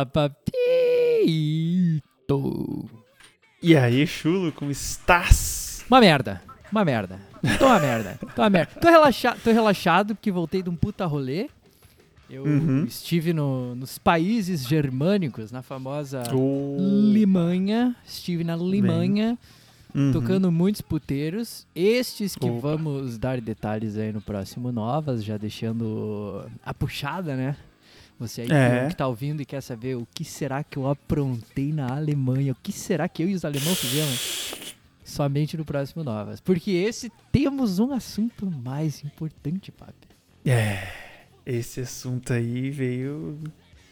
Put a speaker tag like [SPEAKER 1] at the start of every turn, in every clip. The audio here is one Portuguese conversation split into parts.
[SPEAKER 1] Fala papito?
[SPEAKER 2] E aí, chulo, como estás?
[SPEAKER 1] Uma merda. Uma merda. Tô uma merda. Tô uma merda. Tô, relaxa tô relaxado porque voltei de um puta rolê. Eu
[SPEAKER 2] Uhum.
[SPEAKER 1] estive no- nos países germânicos, na famosa
[SPEAKER 2] Oh.
[SPEAKER 1] Limanha. Estive na Limanha,
[SPEAKER 2] Uhum.
[SPEAKER 1] tocando muitos puteiros. Estes que
[SPEAKER 2] Opa.
[SPEAKER 1] vamos dar detalhes aí no próximo Novas, já deixando a puxada, né? Você aí que-
[SPEAKER 2] É.
[SPEAKER 1] que tá ouvindo e quer saber o que será que eu aprontei na Alemanha, o que será que eu e os alemães fizemos? Somente no próximo Novas. Porque esse temos um assunto mais importante, papi.
[SPEAKER 2] É, esse assunto aí veio.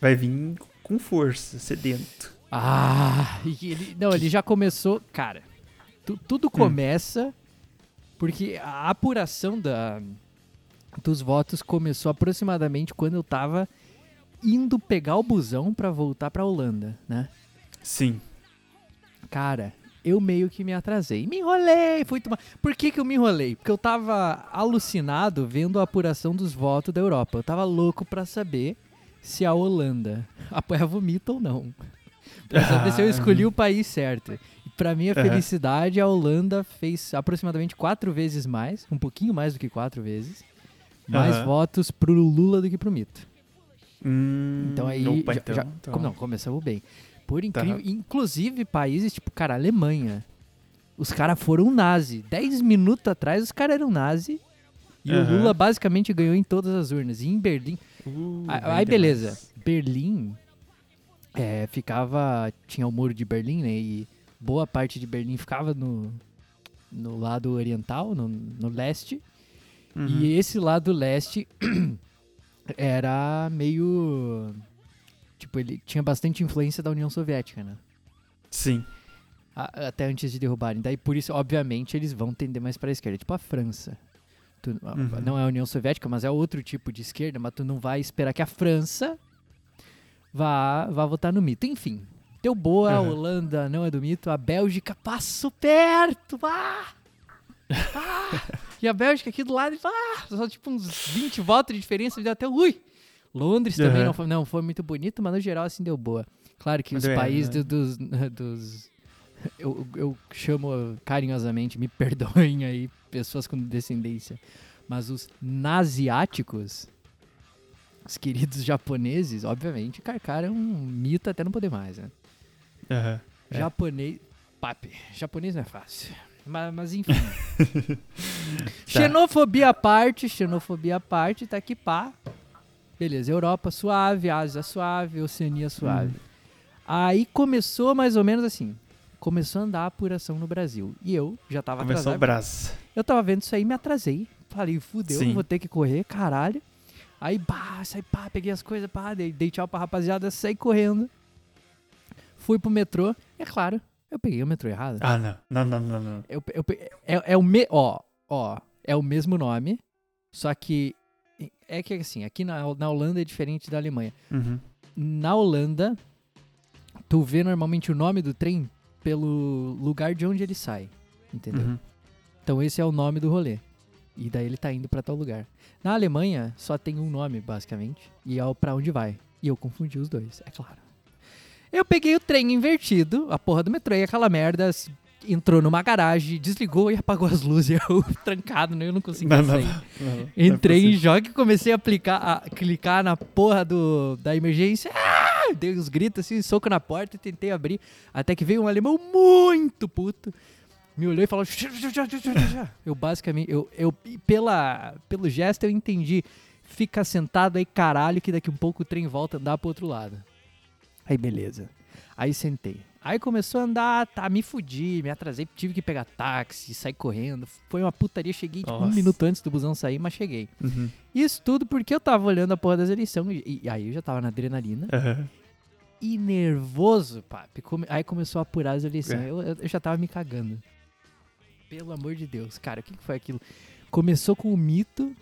[SPEAKER 2] Vai vir com força, sedento.
[SPEAKER 1] Ah, e ele, não, ele já começou. Cara, tu- tudo começa porque a apuração da, dos votos começou aproximadamente quando eu tava indo pegar o busão pra voltar pra Holanda, né?
[SPEAKER 2] Sim.
[SPEAKER 1] Cara, eu meio que me atrasei. Me enrolei, fui tomar. Por que, que eu me enrolei? Porque eu tava alucinado vendo a apuração dos votos da Europa. Eu tava louco pra saber se a Holanda apoiava o mito ou não. Pra saber se eu
[SPEAKER 2] Ah.
[SPEAKER 1] escolhi o país certo. Pra minha felicidade, a Holanda fez aproximadamente quatro vezes mais, um pouquinho mais do que quatro vezes, mais
[SPEAKER 2] Aham.
[SPEAKER 1] votos pro Lula do que pro mito.
[SPEAKER 2] Hum,
[SPEAKER 1] Então aí
[SPEAKER 2] Opa,
[SPEAKER 1] já,
[SPEAKER 2] então,
[SPEAKER 1] já-
[SPEAKER 2] então.
[SPEAKER 1] como não, começamos bem. Por
[SPEAKER 2] Tá.
[SPEAKER 1] incrível, inclusive países tipo, cara, Alemanha. Os caras foram nazi. Dez minutos atrás os caras eram nazi. E o
[SPEAKER 2] Aham.
[SPEAKER 1] Lula basicamente ganhou em todas as urnas. E em Berlim.
[SPEAKER 2] Uh,
[SPEAKER 1] aí beleza.
[SPEAKER 2] demais.
[SPEAKER 1] Berlim é, ficava. Tinha o muro de Berlim, né? E boa parte de Berlim ficava no, no lado oriental, no, no leste.
[SPEAKER 2] Uhum.
[SPEAKER 1] E esse lado leste era meio. Tipo, ele tinha bastante influência da União Soviética, né?
[SPEAKER 2] Sim.
[SPEAKER 1] A- até antes de derrubarem. Daí, por isso, obviamente, eles vão tender mais pra esquerda. Tipo a França. Tu-
[SPEAKER 2] Uhum.
[SPEAKER 1] Não é a União Soviética, mas é outro tipo de esquerda, mas tu não vai esperar que a França vá, vá votar no mito. Enfim, deu boa, a
[SPEAKER 2] Uhum.
[SPEAKER 1] Holanda não é do mito, a Bélgica passou perto. Ah! Ah! E a Bélgica aqui do lado, ah! só tipo uns 20 votos de diferença, deu até ui! Londres também
[SPEAKER 2] Uhum.
[SPEAKER 1] não, foi, não foi muito bonito, mas no geral assim deu boa. Claro que os
[SPEAKER 2] é,
[SPEAKER 1] países do- dos, dos eu, eu chamo carinhosamente, me perdoem aí, pessoas com descendência, mas os nasiáticos, os queridos japoneses, obviamente, carcaram um mito até não poder mais, né?
[SPEAKER 2] É.
[SPEAKER 1] Japonês. Papi, japonês não é fácil. Mas, mas enfim. xenofobia à parte, xenofobia à parte, tá aqui pá. Beleza, Europa suave, Ásia suave, Oceania suave. Aí começou mais ou menos assim. Começou a andar a apuração no Brasil. E eu já tava
[SPEAKER 2] Começou o
[SPEAKER 1] atrasado.
[SPEAKER 2] braço.
[SPEAKER 1] Eu tava vendo isso aí, me atrasei. Falei, fudeu,
[SPEAKER 2] Sim.
[SPEAKER 1] vou ter que correr, caralho. Aí, pá, saí, pá, peguei as coisas, pá, dei, dei tchau pra rapaziada, saí correndo. Fui pro metrô. É claro, eu peguei o metrô errado.
[SPEAKER 2] Ah, não. Não, não, não, não.
[SPEAKER 1] Eu, eu pe- é, é o me, ó, ó, é o mesmo nome, só que é que assim, aqui na, na Holanda é diferente da Alemanha.
[SPEAKER 2] Uhum.
[SPEAKER 1] Na Holanda, tu vê normalmente o nome do trem pelo lugar de onde ele sai, entendeu?
[SPEAKER 2] Uhum.
[SPEAKER 1] Então esse é o nome do rolê. E daí ele tá indo pra tal lugar. Na Alemanha só tem um nome, basicamente, e é o pra onde vai. E eu confundi os dois, é claro. Eu peguei o trem invertido, a porra do metrô, e aquela merda entrou numa garagem, desligou e apagou as luzes. Eu trancado, né? Eu não conseguia
[SPEAKER 2] Não, não,
[SPEAKER 1] sair.
[SPEAKER 2] não, é
[SPEAKER 1] Entrei em choque e comecei a, aplicar, a clicar na porra do, da emergência. Ah! Dei uns gritos assim, soco na porta e tentei abrir. Até que veio um alemão muito puto. Me olhou e falou. "Já, já, já, já, já, já." Eu basicamente, eu, eu pela, pelo gesto eu entendi. Fica sentado aí, caralho, que daqui um pouco o trem volta a andar pro outro lado. Aí beleza. Aí sentei. Aí começou a andar, tá, me fudi, me atrasei, tive que pegar táxi, sair correndo. Foi uma putaria, cheguei tipo, um minuto antes do busão sair, mas cheguei.
[SPEAKER 2] Uhum.
[SPEAKER 1] Isso tudo porque eu tava olhando a porra das eleições e, e aí eu já tava na adrenalina
[SPEAKER 2] Aham.
[SPEAKER 1] e nervoso, papi. Come- aí começou a apurar as eleições.
[SPEAKER 2] É.
[SPEAKER 1] Eu, eu- eu já tava me cagando. Pelo amor de Deus, cara, o que, que foi aquilo? Começou com o mito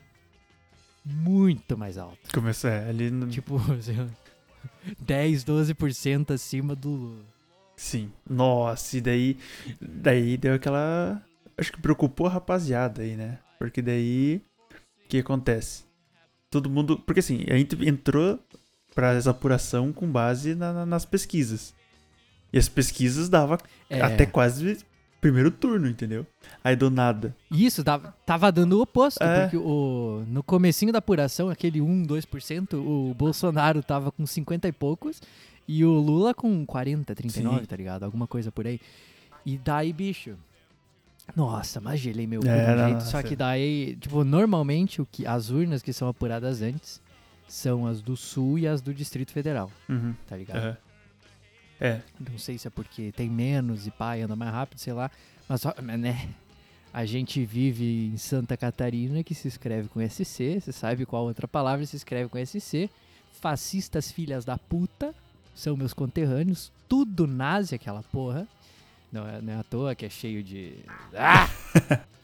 [SPEAKER 1] muito mais alto.
[SPEAKER 2] Começou é, ali no...
[SPEAKER 1] Tipo, assim, 10, 12% acima do.
[SPEAKER 2] Sim. Nossa, e daí... Daí deu aquela... Acho que preocupou a rapaziada aí, né? Porque daí... O que acontece? Todo mundo... Porque assim, a gente entrou pra essa apuração com base na- na- nas pesquisas. E as pesquisas dava
[SPEAKER 1] É,
[SPEAKER 2] até quase primeiro turno, entendeu? Aí do nada.
[SPEAKER 1] Isso, tava, tava dando o oposto,
[SPEAKER 2] É.
[SPEAKER 1] porque o, no comecinho da apuração, aquele 1, 2%, o Bolsonaro tava com 50 e poucos e o Lula com 40, 39,
[SPEAKER 2] Sim.
[SPEAKER 1] tá ligado? Alguma coisa por aí. E daí, bicho... Nossa, mas gelei meu
[SPEAKER 2] É,
[SPEAKER 1] jeito. Só que daí, tipo, normalmente o que, as urnas que são apuradas antes são as do Sul e as do Distrito Federal,
[SPEAKER 2] Uhum.
[SPEAKER 1] tá ligado?
[SPEAKER 2] aham. É.
[SPEAKER 1] Não sei se é porque tem menos e pai anda mais rápido, sei lá. Mas, né? A gente vive em Santa Catarina, que se escreve com SC. Você sabe qual outra palavra se escreve com SC. Fascistas filhas da puta são meus conterrâneos. Tudo nazi aquela porra. Não é, não é à toa que é cheio de. Ah!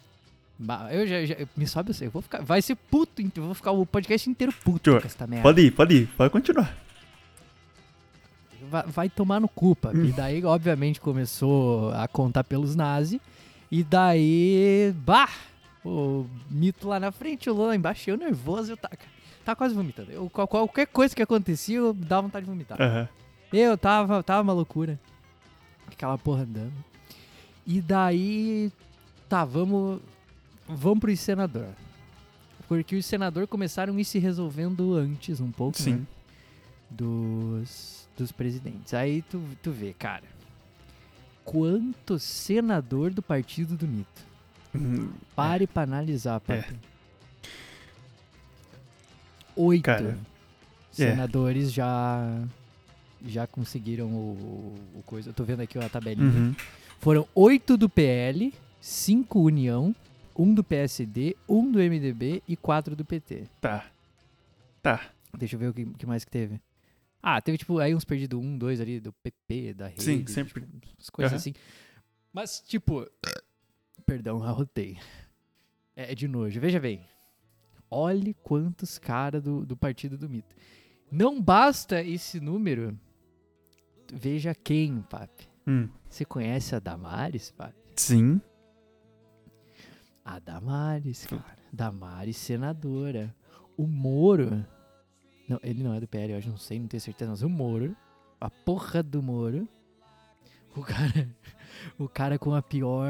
[SPEAKER 1] Eu já, já- me sobe, eu sei, eu vou ficar. Vai ser puto, eu vou ficar o podcast inteiro puto
[SPEAKER 2] Tio,
[SPEAKER 1] com essa merda.
[SPEAKER 2] Pode ir, pode ir, pode continuar.
[SPEAKER 1] Vai, vai tomar no cu, papi. E daí, obviamente, começou a contar pelos nazi. E daí, bah, o mito lá na frente, o Lula lá embaixo, eu nervoso, eu tava, tava quase vomitando. Eu, qual- qualquer coisa que acontecia, eu dava vontade de vomitar.
[SPEAKER 2] Aham.
[SPEAKER 1] Eu tava, tava uma loucura. Aquela porra andando. E daí, tá, vamos, vamos pro senador. Porque os senadores começaram a ir se resolvendo antes um pouco, né?
[SPEAKER 2] Sim.
[SPEAKER 1] dos, dos presidentes. Aí tu, tu vê, cara, quanto senador do partido do mito.
[SPEAKER 2] Hum,
[SPEAKER 1] Pare pra analisar, papi. Oito
[SPEAKER 2] Cara, é.
[SPEAKER 1] senadores já já conseguiram o, o coisa. Eu tô vendo aqui a tabelinha.
[SPEAKER 2] uhum.
[SPEAKER 1] Foram oito do PL, cinco União, um do PSD, um do MDB e quatro do PT.
[SPEAKER 2] Tá. Tá.
[SPEAKER 1] Deixa eu ver o que, que mais que teve. Ah, teve tipo aí uns perdidos, um, dois ali do PP, da rede.
[SPEAKER 2] Sim, sempre.
[SPEAKER 1] tipo, as coisas
[SPEAKER 2] Aham.
[SPEAKER 1] assim. Mas, tipo. Perdão, arrotei. É, é de nojo. Veja bem. Olhe quantos caras do, do partido do mito. Não basta esse número. Veja quem, papi.
[SPEAKER 2] Hum.
[SPEAKER 1] Você conhece a Damares, papi?
[SPEAKER 2] Sim.
[SPEAKER 1] A Damares, cara. Damares, senadora. O Moro. Não, ele não é do PL, eu acho, não sei, não tenho certeza, mas o Moro. A porra do Moro. O cara. O cara com a pior.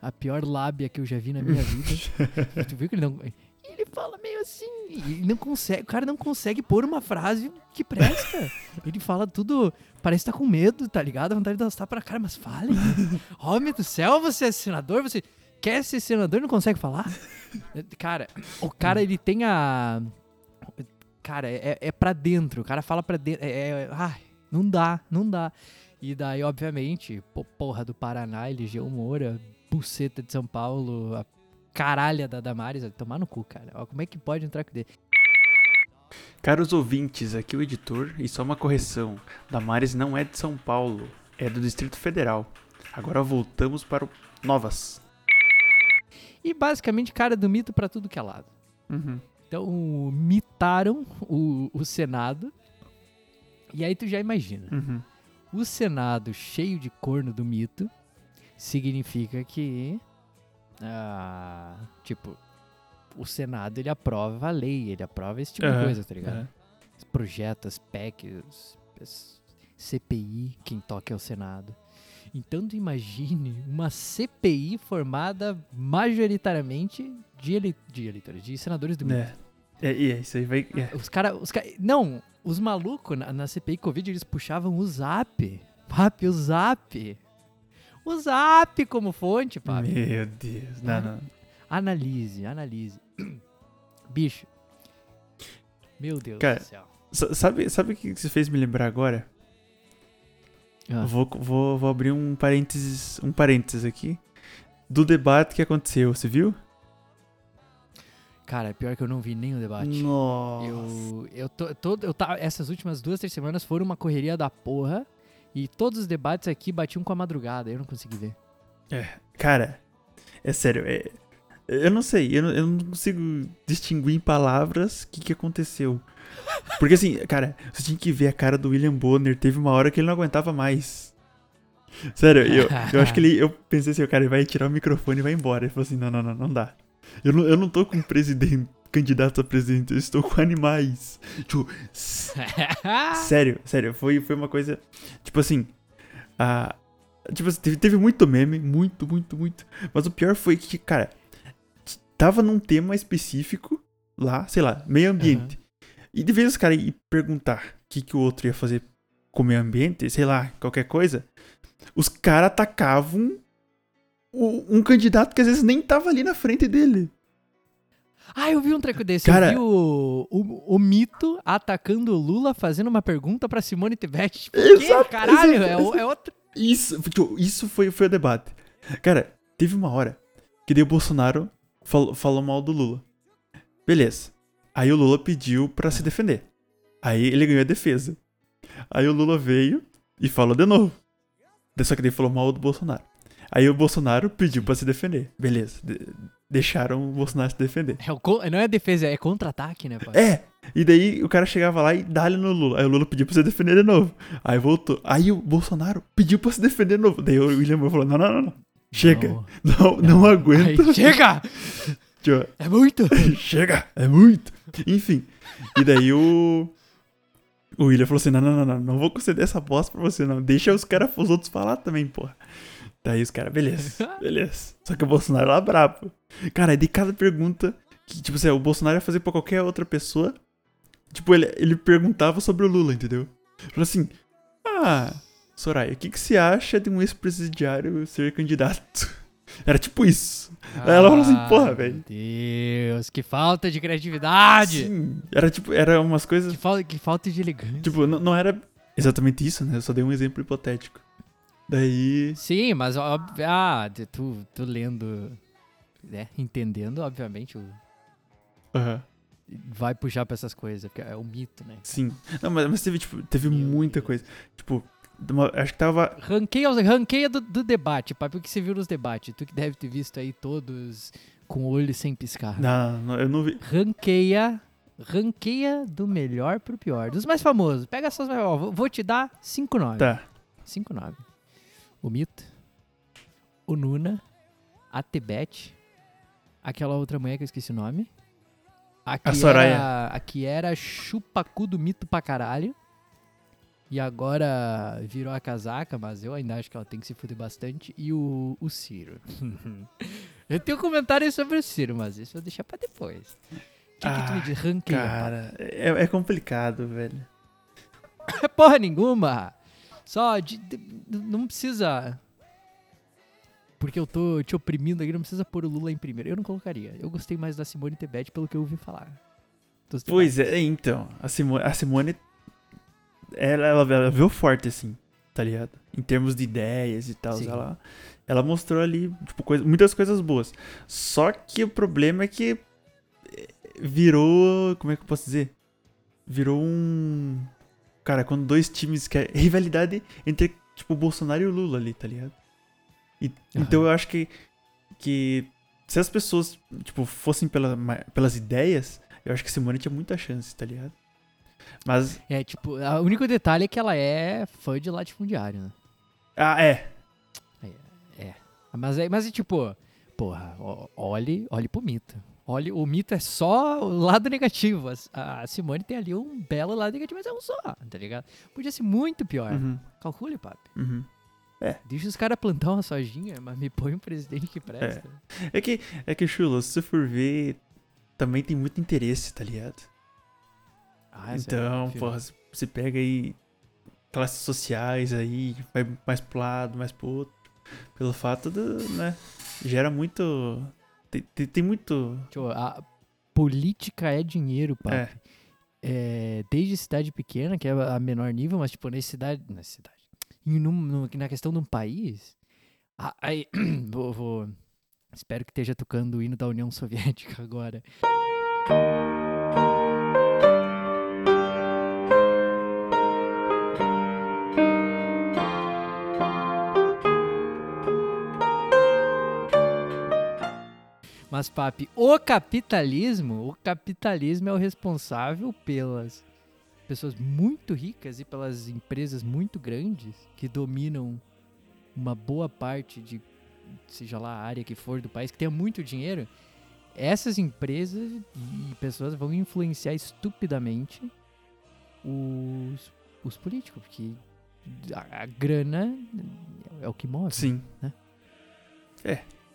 [SPEAKER 1] A pior lábia que eu já vi na minha vida. tu viu que ele não. Ele fala meio assim. E não consegue, o cara não consegue pôr uma frase que presta. Ele fala tudo. Parece que tá com medo, tá ligado? A vontade de dançar pra cara, mas fale. Homem do céu, você é senador? Você quer ser senador e não consegue falar? Cara, o cara ele tem a. Cara, é, é pra dentro. O cara fala pra dentro. É, é- ai, não dá, não dá. E daí, obviamente, pô, porra do Paraná, elegeu Moura, buceta de São Paulo, a caralha da Damares, tomar no cu, cara. Ó, como é que pode entrar com dele?
[SPEAKER 2] Caros ouvintes, aqui o editor, e só uma correção: Damares não é de São Paulo, é do Distrito Federal. Agora voltamos para o Novas.
[SPEAKER 1] E basicamente, cara do mito pra tudo que é lado.
[SPEAKER 2] Uhum.
[SPEAKER 1] Então, mitaram o, o Senado. E aí tu já imagina.
[SPEAKER 2] Uhum.
[SPEAKER 1] O Senado cheio de corno do mito significa que. ah, tipo, o Senado ele aprova a lei, ele aprova esse tipo de
[SPEAKER 2] Aham,
[SPEAKER 1] coisa, tá ligado? Os projetos, PECs, CPI, quem toca é o Senado. Então tu imagine uma CPI formada majoritariamente de, ele, de eleitores, de senadores do mito.
[SPEAKER 2] É. É, e é, isso aí vai. é.
[SPEAKER 1] Os caras. Os cara, não, os malucos na, na CPI Covid eles puxavam o zap. Papi, o zap. O zap como fonte, papi.
[SPEAKER 2] Meu Deus. Não, não.
[SPEAKER 1] Analise, analise. Bicho. Meu Deus
[SPEAKER 2] Cara,
[SPEAKER 1] do céu.
[SPEAKER 2] Sabe, sabe o que você fez me lembrar agora?
[SPEAKER 1] Ah,
[SPEAKER 2] Vou, vou, vou abrir um parênteses, um parênteses aqui. Do debate que aconteceu, você viu?
[SPEAKER 1] Cara, pior que eu não vi nem o debate.
[SPEAKER 2] Nossa.
[SPEAKER 1] Eu, eu, tô, todo, eu tá, essas últimas duas, três semanas foram uma correria da porra. E todos os debates aqui batiam com a madrugada. Eu não consegui ver.
[SPEAKER 2] Cara, é sério, é, eu não sei, eu não, eu não consigo distinguir em palavras o que, que aconteceu. Porque assim, cara, você tinha que ver a cara do William Bonner, teve uma hora que ele não aguentava mais. Sério, eu, eu acho que ele. Eu pensei assim, o cara ele vai tirar o microfone e vai embora. Ele falou assim: não, não, não, não dá. Eu não, eu não tô com presidente. candidatos a presidente, eu estou com animais. Tipo, sério, sério, foi, foi uma coisa. Tipo assim. A, tipo assim, teve, teve muito meme, muito, muito, muito. Mas o pior foi que, cara, tava num tema específico lá, sei lá, meio ambiente. E de vez os caras perguntar o que, que o outro ia fazer com o meio ambiente, sei lá, qualquer coisa, os caras atacavam o- um candidato que às vezes nem tava ali na frente dele.
[SPEAKER 1] Ah, eu vi um treco desse.
[SPEAKER 2] Cara-
[SPEAKER 1] Eu vi o, o, o Mito atacando o Lula fazendo uma pergunta pra Simone Tebet. Tipo,
[SPEAKER 2] Exato?
[SPEAKER 1] Caralho,
[SPEAKER 2] exato,
[SPEAKER 1] é, é outro...
[SPEAKER 2] Isso, tipo, isso foi, foi o debate. Cara, teve uma hora que daí o Bolsonaro falou, falou mal do Lula. Beleza. Aí o Lula pediu pra se defender. Aí ele ganhou a defesa. Aí o Lula veio e falou de novo. Só que daí falou mal do Bolsonaro. Aí o Bolsonaro pediu pra se defender. Beleza. de- deixaram o Bolsonaro se defender.
[SPEAKER 1] É não é defesa, é contra-ataque, né, pai?
[SPEAKER 2] É! E daí o cara chegava lá e dá-lhe no Lula. Aí o Lula pediu pra se defender de novo. Aí voltou. Aí o Bolsonaro pediu pra se defender de novo. Daí o William falou: não, não, não, não. Chega.
[SPEAKER 1] Não.
[SPEAKER 2] Não, não, aguento.
[SPEAKER 1] Aí, chega! É muito!
[SPEAKER 2] Chega, é muito. Enfim. E daí o. O William falou assim: não, não, não, não, não vou conceder essa bosta pra você, não. Deixa os caras, os outros falar também, porra. Daí os caras, beleza, beleza. Só que o Bolsonaro lá brabo. Cara, de cada pergunta que, tipo assim, o Bolsonaro ia fazer pra qualquer outra pessoa, tipo, ele, ele perguntava sobre o Lula, entendeu? Falou assim: ah, Soraya, o que, que você acha de um ex-presidiário ser candidato? Era tipo isso. Aí ela falou assim, porra,
[SPEAKER 1] Ah,
[SPEAKER 2] velho.
[SPEAKER 1] Meu Deus, que falta de criatividade!
[SPEAKER 2] Sim, era tipo, era umas coisas
[SPEAKER 1] Que, falta, que falta de elegância.
[SPEAKER 2] Tipo, não, não era exatamente isso, né? Eu só dei um exemplo hipotético. Daí.
[SPEAKER 1] Sim, mas óbvio, ah, tu, tu lendo, né, entendendo, obviamente, o-
[SPEAKER 2] aham,
[SPEAKER 1] vai puxar pra essas coisas, porque é o mito, né?
[SPEAKER 2] sim. Não, mas, mas teve, tipo, teve
[SPEAKER 1] Meu
[SPEAKER 2] muita
[SPEAKER 1] Deus.
[SPEAKER 2] coisa. Tipo, uma- acho que tava.
[SPEAKER 1] Ranqueia, ranqueia do, do debate, papo, o que você viu nos debates? Tu que deve ter visto aí todos com o olho sem piscar.
[SPEAKER 2] Não, não, eu não vi.
[SPEAKER 1] Ranqueia, ranqueia do melhor pro pior, dos mais famosos. Pega essas, ó, vou- vou te dar cinco nomes.
[SPEAKER 2] Tá.
[SPEAKER 1] 5-9. O Mito, o Nuna, a Tebet, aquela outra mulher que eu esqueci o nome. A que,
[SPEAKER 2] Soraya.
[SPEAKER 1] Era, a que era chupacu do mito pra caralho. E agora virou a casaca, mas eu ainda acho que ela tem que se fuder bastante. E o, o Ciro. eu tenho comentários sobre o Ciro, mas isso eu vou deixar pra depois. O que, que tu me
[SPEAKER 2] Ah,
[SPEAKER 1] diz? Ranqueia.
[SPEAKER 2] Cara, é, é complicado, velho.
[SPEAKER 1] Porra nenhuma. Só de, de- não precisa. Porque eu tô te oprimindo aqui, não precisa pôr o Lula em primeiro. Eu não colocaria. Eu gostei mais da Simone Tebet pelo que eu ouvi falar.
[SPEAKER 2] Pois é, então. A Simone. A Simone ela, ela, ela veio forte, assim, tá ligado? Em termos de ideias e tal.
[SPEAKER 1] Sim.
[SPEAKER 2] Ela, ela mostrou ali, tipo, coisa- muitas coisas boas. Só que o problema é que eh, virou. Como é que eu posso dizer? Virou um. Cara, quando dois times querem. Rivalidade entre, tipo, o Bolsonaro e o Lula ali, tá ligado? E- Então eu acho que. Que. Se as pessoas, tipo, fossem pela, pelas ideias, eu acho que Simone tinha muita chance, tá ligado? Mas.
[SPEAKER 1] É, tipo, o único detalhe é que ela é fã de latifundiário, né?
[SPEAKER 2] Ah, é.
[SPEAKER 1] Mas é, mas é tipo, porra, olhe, olhe pro mito. Olhe, o mito é só o lado negativo. A, a Simone tem ali um belo lado negativo, mas é um só, tá ligado? Podia ser muito pior.
[SPEAKER 2] Uhum,
[SPEAKER 1] Calcule, papi.
[SPEAKER 2] uhum.
[SPEAKER 1] Deixa os caras plantar uma sojinha, mas me põe um presidente que presta.
[SPEAKER 2] É que, é que, Chulo, se você for ver, também tem muito interesse, tá ligado?
[SPEAKER 1] Ah, é
[SPEAKER 2] então,
[SPEAKER 1] óbvio.
[SPEAKER 2] porra, se- você pega aí classes sociais aí, vai mais pro lado, mais pro outro. Pelo fato do, né, gera muito... Tem, tem, tem muito...
[SPEAKER 1] A política é dinheiro, papi.
[SPEAKER 2] É,
[SPEAKER 1] É, desde cidade pequena, que é a menor nível, mas tipo, na cidade. Na cidade. E num- no- na questão de um país. a- Aí, vou, vou- Espero que esteja tocando o hino da União Soviética agora. Mas, papi, o capitalismo, o capitalismo é o responsável pelas pessoas muito ricas e pelas empresas muito grandes que dominam uma boa parte de, seja lá a área que for do país, que tenha muito dinheiro, essas empresas e pessoas vão influenciar estupidamente os, os políticos, porque a, a grana é o que move.
[SPEAKER 2] Sim.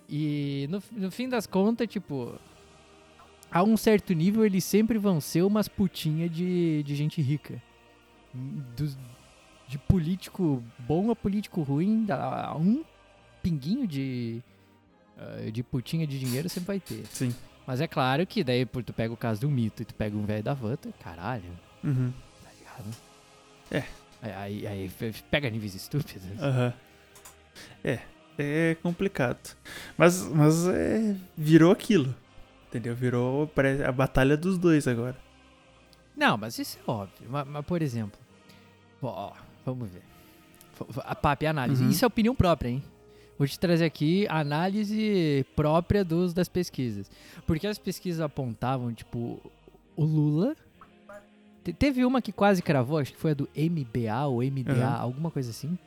[SPEAKER 1] E no, no fim das contas, tipo, a um certo nível eles sempre vão ser umas putinhas de, de gente rica. Dos- de político bom a político ruim, a, um pinguinho de, ah, de putinha de dinheiro sempre vai ter.
[SPEAKER 2] Sim.
[SPEAKER 1] Mas é claro que daí tu pega o caso do mito e tu pega um velho da Vanta, caralho,
[SPEAKER 2] Uhum.
[SPEAKER 1] tá ligado?
[SPEAKER 2] É.
[SPEAKER 1] Aí, aí, aí pega níveis estúpidos.
[SPEAKER 2] Aham. É, é complicado. Mas, mas é, virou aquilo. Entendeu? Virou a batalha dos dois agora.
[SPEAKER 1] Não, mas isso é óbvio. Mas, mas, por exemplo, ó, vamos ver. A PAP é análise.
[SPEAKER 2] Uhum.
[SPEAKER 1] Isso é opinião própria, hein? Vou te trazer aqui a análise própria dos, das pesquisas. Porque as pesquisas apontavam, tipo, o Lula. Te- Teve uma que quase cravou, acho que foi a do MBA ou MDA,
[SPEAKER 2] Uhum.
[SPEAKER 1] alguma coisa assim.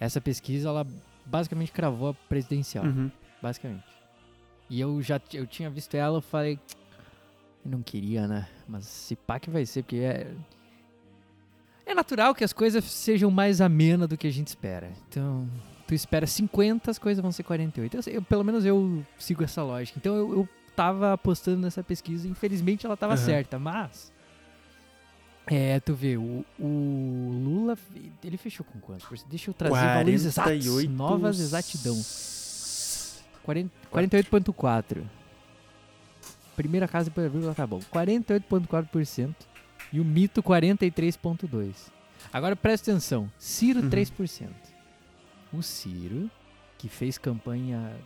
[SPEAKER 1] Essa pesquisa, ela basicamente cravou a presidencial
[SPEAKER 2] Uhum.
[SPEAKER 1] basicamente. E eu já eu tinha visto ela, eu falei, eu não queria, né? Mas se pá que vai ser, porque é é natural que as coisas sejam mais amenas do que a gente espera. Então, tu espera 50, as coisas vão ser 48. Eu, eu- pelo menos eu sigo essa lógica. Então eu, eu tava apostando nessa pesquisa, infelizmente ela tava
[SPEAKER 2] Aham.
[SPEAKER 1] certa, mas é, tu vê, o, o Lula, ele fechou com quanto? Deixa eu trazer valores exatos,
[SPEAKER 2] 48
[SPEAKER 1] novas exatidão. 40 48,4. Primeira casa depois da vírgula tá bom. 48,4%. E o mito 43,2%. Agora presta atenção. Ciro
[SPEAKER 2] Uhum.
[SPEAKER 1] 3%. O Ciro, que fez campanha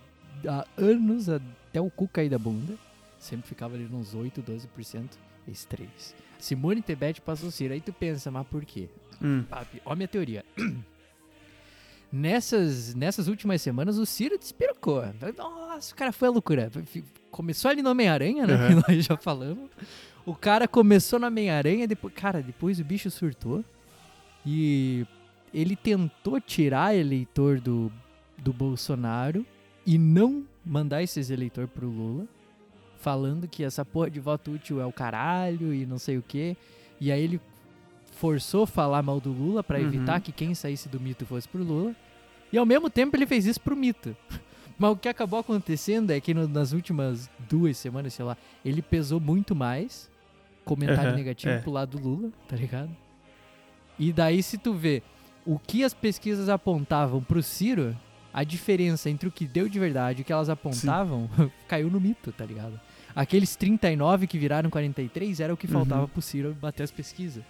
[SPEAKER 1] há anos até o cu cair da bunda, sempre ficava ali nos 8, 12%. Esse 3. Simone Tebet passou o Ciro. Aí tu pensa, mas por quê?
[SPEAKER 2] Hum.
[SPEAKER 1] Papi, ó minha teoria. Nessas, nessas últimas semanas, o Ciro despirocou. Nossa, o cara foi a loucura. Começou ali no Homem-Aranha, né?
[SPEAKER 2] Aham.
[SPEAKER 1] Que nós já falamos. O cara começou no Homem-Aranha, depois, cara, depois o bicho surtou. E ele tentou tirar eleitor do, do Bolsonaro e não mandar esses eleitor pro Lula. Falando que essa porra de voto útil é o caralho e não sei o quê. E aí ele forçou falar mal do Lula pra
[SPEAKER 2] Uhum.
[SPEAKER 1] evitar que quem saísse do mito fosse pro Lula. E ao mesmo tempo ele fez isso pro mito. Mas o que acabou acontecendo é que no- nas últimas duas semanas, sei lá, ele pesou muito mais comentário
[SPEAKER 2] Aham,
[SPEAKER 1] negativo
[SPEAKER 2] é.
[SPEAKER 1] pro lado do Lula, tá ligado? E daí se tu vê o que as pesquisas apontavam pro Ciro, a diferença entre o que deu de verdade e o que elas apontavam caiu no mito, tá ligado? Aqueles 39 que viraram 43 era o que
[SPEAKER 2] Uhum.
[SPEAKER 1] faltava pro Ciro bater as pesquisas.